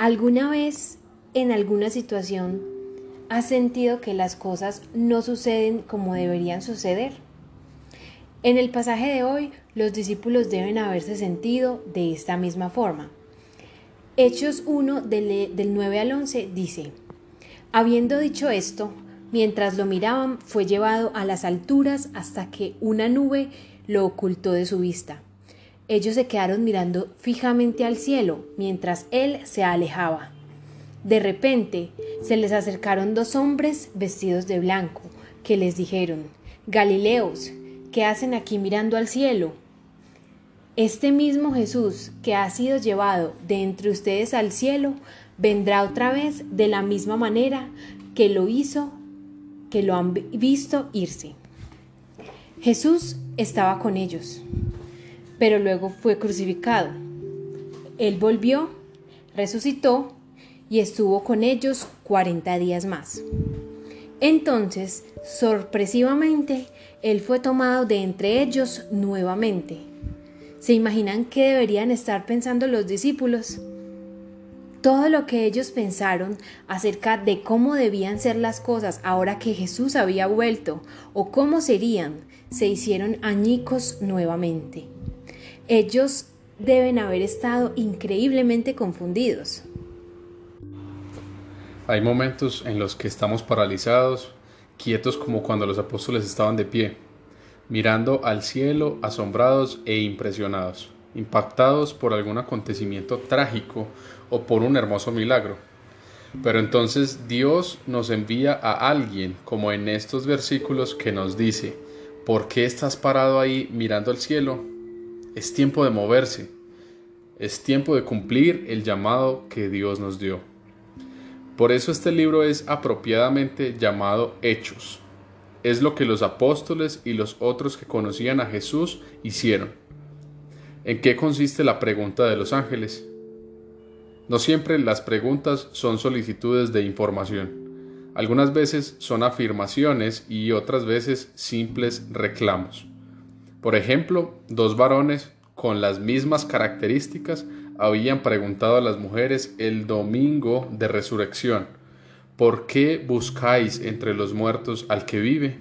¿Alguna vez, en alguna situación, has sentido que las cosas no suceden como deberían suceder? En el pasaje de hoy, los discípulos deben haberse sentido de esta misma forma. Hechos 1 del, del 9 al 11 dice, Habiendo dicho esto, mientras lo miraban, fue llevado a las alturas hasta que una nube lo ocultó de su vista. Ellos se quedaron mirando fijamente al cielo mientras él se alejaba. De repente se les acercaron dos hombres vestidos de blanco, que les dijeron, Galileos, ¿qué hacen aquí mirando al cielo? Este mismo Jesús que ha sido llevado de entre ustedes al cielo, vendrá otra vez de la misma manera que lo hizo, que lo han visto irse. Jesús estaba con ellos pero luego fue crucificado. Él volvió, resucitó y estuvo con ellos cuarenta días más. Entonces, sorpresivamente, Él fue tomado de entre ellos nuevamente. ¿Se imaginan qué deberían estar pensando los discípulos? Todo lo que ellos pensaron acerca de cómo debían ser las cosas ahora que Jesús había vuelto o cómo serían, se hicieron añicos nuevamente. Ellos deben haber estado increíblemente confundidos. Hay momentos en los que estamos paralizados, quietos como cuando los apóstoles estaban de pie, mirando al cielo asombrados e impresionados, impactados por algún acontecimiento trágico o por un hermoso milagro. Pero entonces Dios nos envía a alguien, como en estos versículos, que nos dice, ¿por qué estás parado ahí mirando al cielo? Es tiempo de moverse. Es tiempo de cumplir el llamado que Dios nos dio. Por eso este libro es apropiadamente llamado Hechos. Es lo que los apóstoles y los otros que conocían a Jesús hicieron. ¿En qué consiste la pregunta de los ángeles? No siempre las preguntas son solicitudes de información. Algunas veces son afirmaciones y otras veces simples reclamos. Por ejemplo, dos varones con las mismas características habían preguntado a las mujeres el domingo de resurrección, ¿por qué buscáis entre los muertos al que vive?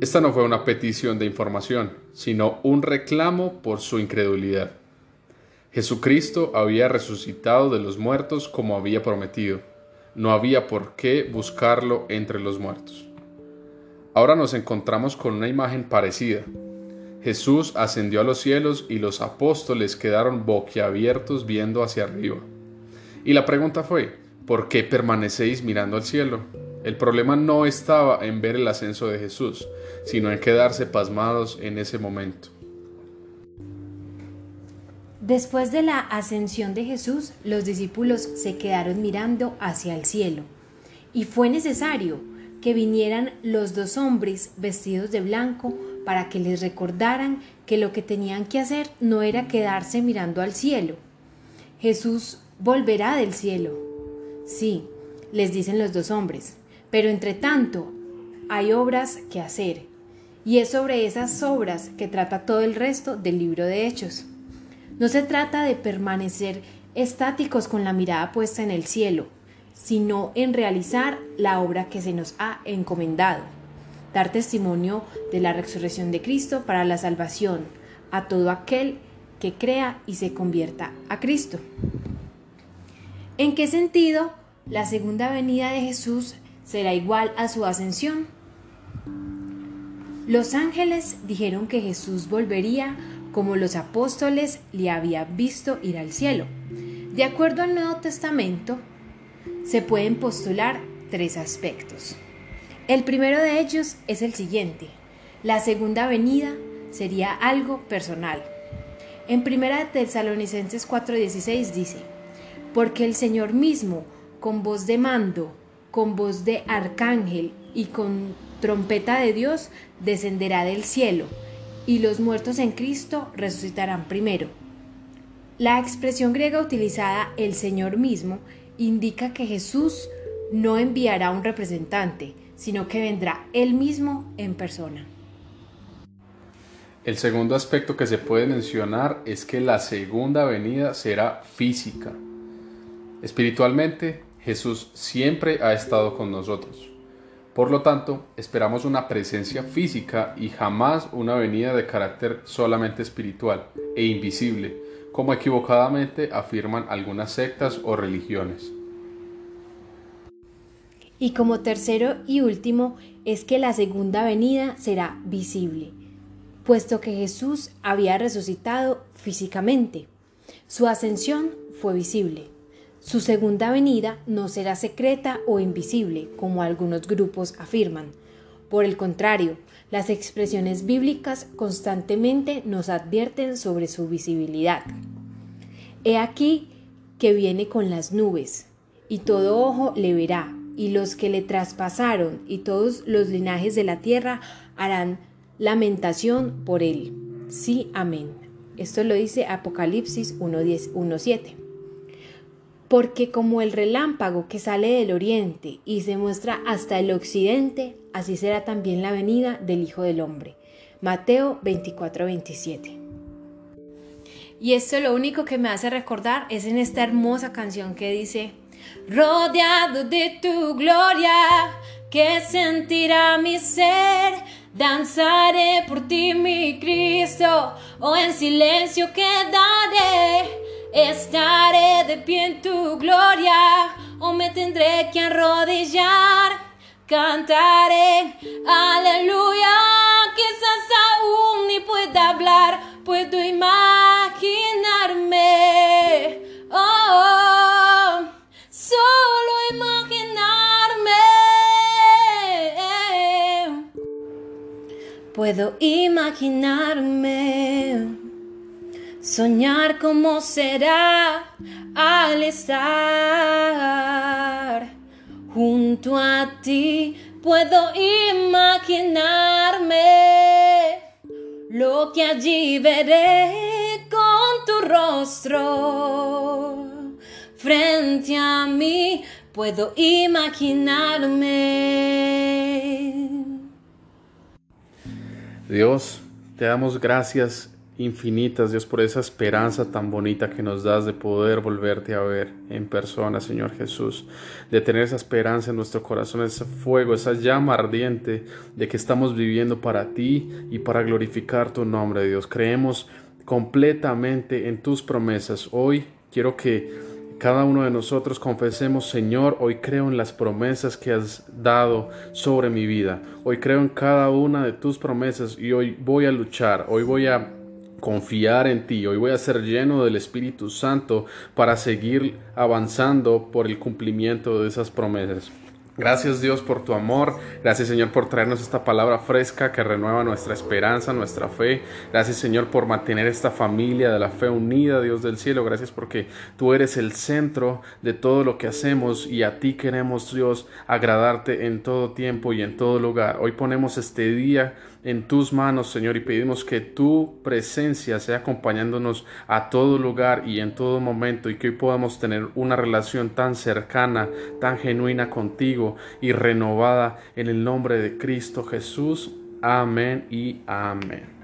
Esta no fue una petición de información, sino un reclamo por su incredulidad. Jesucristo había resucitado de los muertos como había prometido. No había por qué buscarlo entre los muertos. Ahora nos encontramos con una imagen parecida. Jesús ascendió a los cielos y los apóstoles quedaron boquiabiertos viendo hacia arriba. Y la pregunta fue, ¿por qué permanecéis mirando al cielo? El problema no estaba en ver el ascenso de Jesús, sino en quedarse pasmados en ese momento. Después de la ascensión de Jesús, los discípulos se quedaron mirando hacia el cielo. Y fue necesario que vinieran los dos hombres vestidos de blanco para que les recordaran que lo que tenían que hacer no era quedarse mirando al cielo. Jesús volverá del cielo. Sí, les dicen los dos hombres, pero entre tanto hay obras que hacer, y es sobre esas obras que trata todo el resto del libro de Hechos. No se trata de permanecer estáticos con la mirada puesta en el cielo, sino en realizar la obra que se nos ha encomendado, dar testimonio de la resurrección de Cristo para la salvación a todo aquel que crea y se convierta a Cristo. ¿En qué sentido la segunda venida de Jesús será igual a su ascensión? Los ángeles dijeron que Jesús volvería como los apóstoles le habían visto ir al cielo. De acuerdo al Nuevo Testamento, se pueden postular tres aspectos. El primero de ellos es el siguiente. La segunda venida sería algo personal. En primera Tesalonicenses 4:16 dice, porque el Señor mismo, con voz de mando, con voz de arcángel y con trompeta de Dios, descenderá del cielo, y los muertos en Cristo resucitarán primero. La expresión griega utilizada el Señor mismo indica que Jesús no enviará un representante, sino que vendrá él mismo en persona. El segundo aspecto que se puede mencionar es que la segunda venida será física. Espiritualmente, Jesús siempre ha estado con nosotros. Por lo tanto, esperamos una presencia física y jamás una venida de carácter solamente espiritual e invisible, como equivocadamente afirman algunas sectas o religiones. Y como tercero y último es que la segunda venida será visible, puesto que Jesús había resucitado físicamente. Su ascensión fue visible. Su segunda venida no será secreta o invisible, como algunos grupos afirman. Por el contrario, las expresiones bíblicas constantemente nos advierten sobre su visibilidad. He aquí que viene con las nubes, y todo ojo le verá, y los que le traspasaron, y todos los linajes de la tierra harán lamentación por él. Sí, amén. Esto lo dice Apocalipsis 1.7 porque como el relámpago que sale del oriente y se muestra hasta el occidente, así será también la venida del Hijo del Hombre. Mateo 24:27. Y esto lo único que me hace recordar es en esta hermosa canción que dice, rodeado de tu gloria, que sentirá mi ser, danzaré por ti mi Cristo, o en silencio quedaré Estaré de pie en tu gloria o me tendré que arrodillar. Cantaré, aleluya, quizás aún ni pueda hablar, puedo imaginarme. Oh, solo imaginarme. Puedo imaginarme soñar cómo será al estar junto a ti. Puedo imaginarme lo que allí veré con tu rostro frente a mí. Puedo imaginarme. Dios, te damos gracias infinitas, Dios, por esa esperanza tan bonita que nos das de poder volverte a ver en persona, Señor Jesús, de tener esa esperanza en nuestro corazón, ese fuego, esa llama ardiente de que estamos viviendo para ti y para glorificar tu nombre, Dios. Creemos completamente en tus promesas. Hoy quiero que cada uno de nosotros confesemos, Señor, hoy creo en las promesas que has dado sobre mi vida. Hoy creo en cada una de tus promesas y hoy voy a luchar, hoy voy a confiar en ti. Hoy voy a ser lleno del Espíritu Santo para seguir avanzando por el cumplimiento de esas promesas. Gracias Dios por tu amor. Gracias Señor por traernos esta palabra fresca que renueva nuestra esperanza, nuestra fe. Gracias Señor por mantener esta familia de la fe unida, Dios del cielo. Gracias porque tú eres el centro de todo lo que hacemos y a ti queremos Dios agradarte en todo tiempo y en todo lugar. Hoy ponemos este día en tus manos, Señor, y pedimos que tu presencia sea acompañándonos a todo lugar y en todo momento y que hoy podamos tener una relación tan cercana, tan genuina contigo y renovada en el nombre de Cristo Jesús. Amén y amén.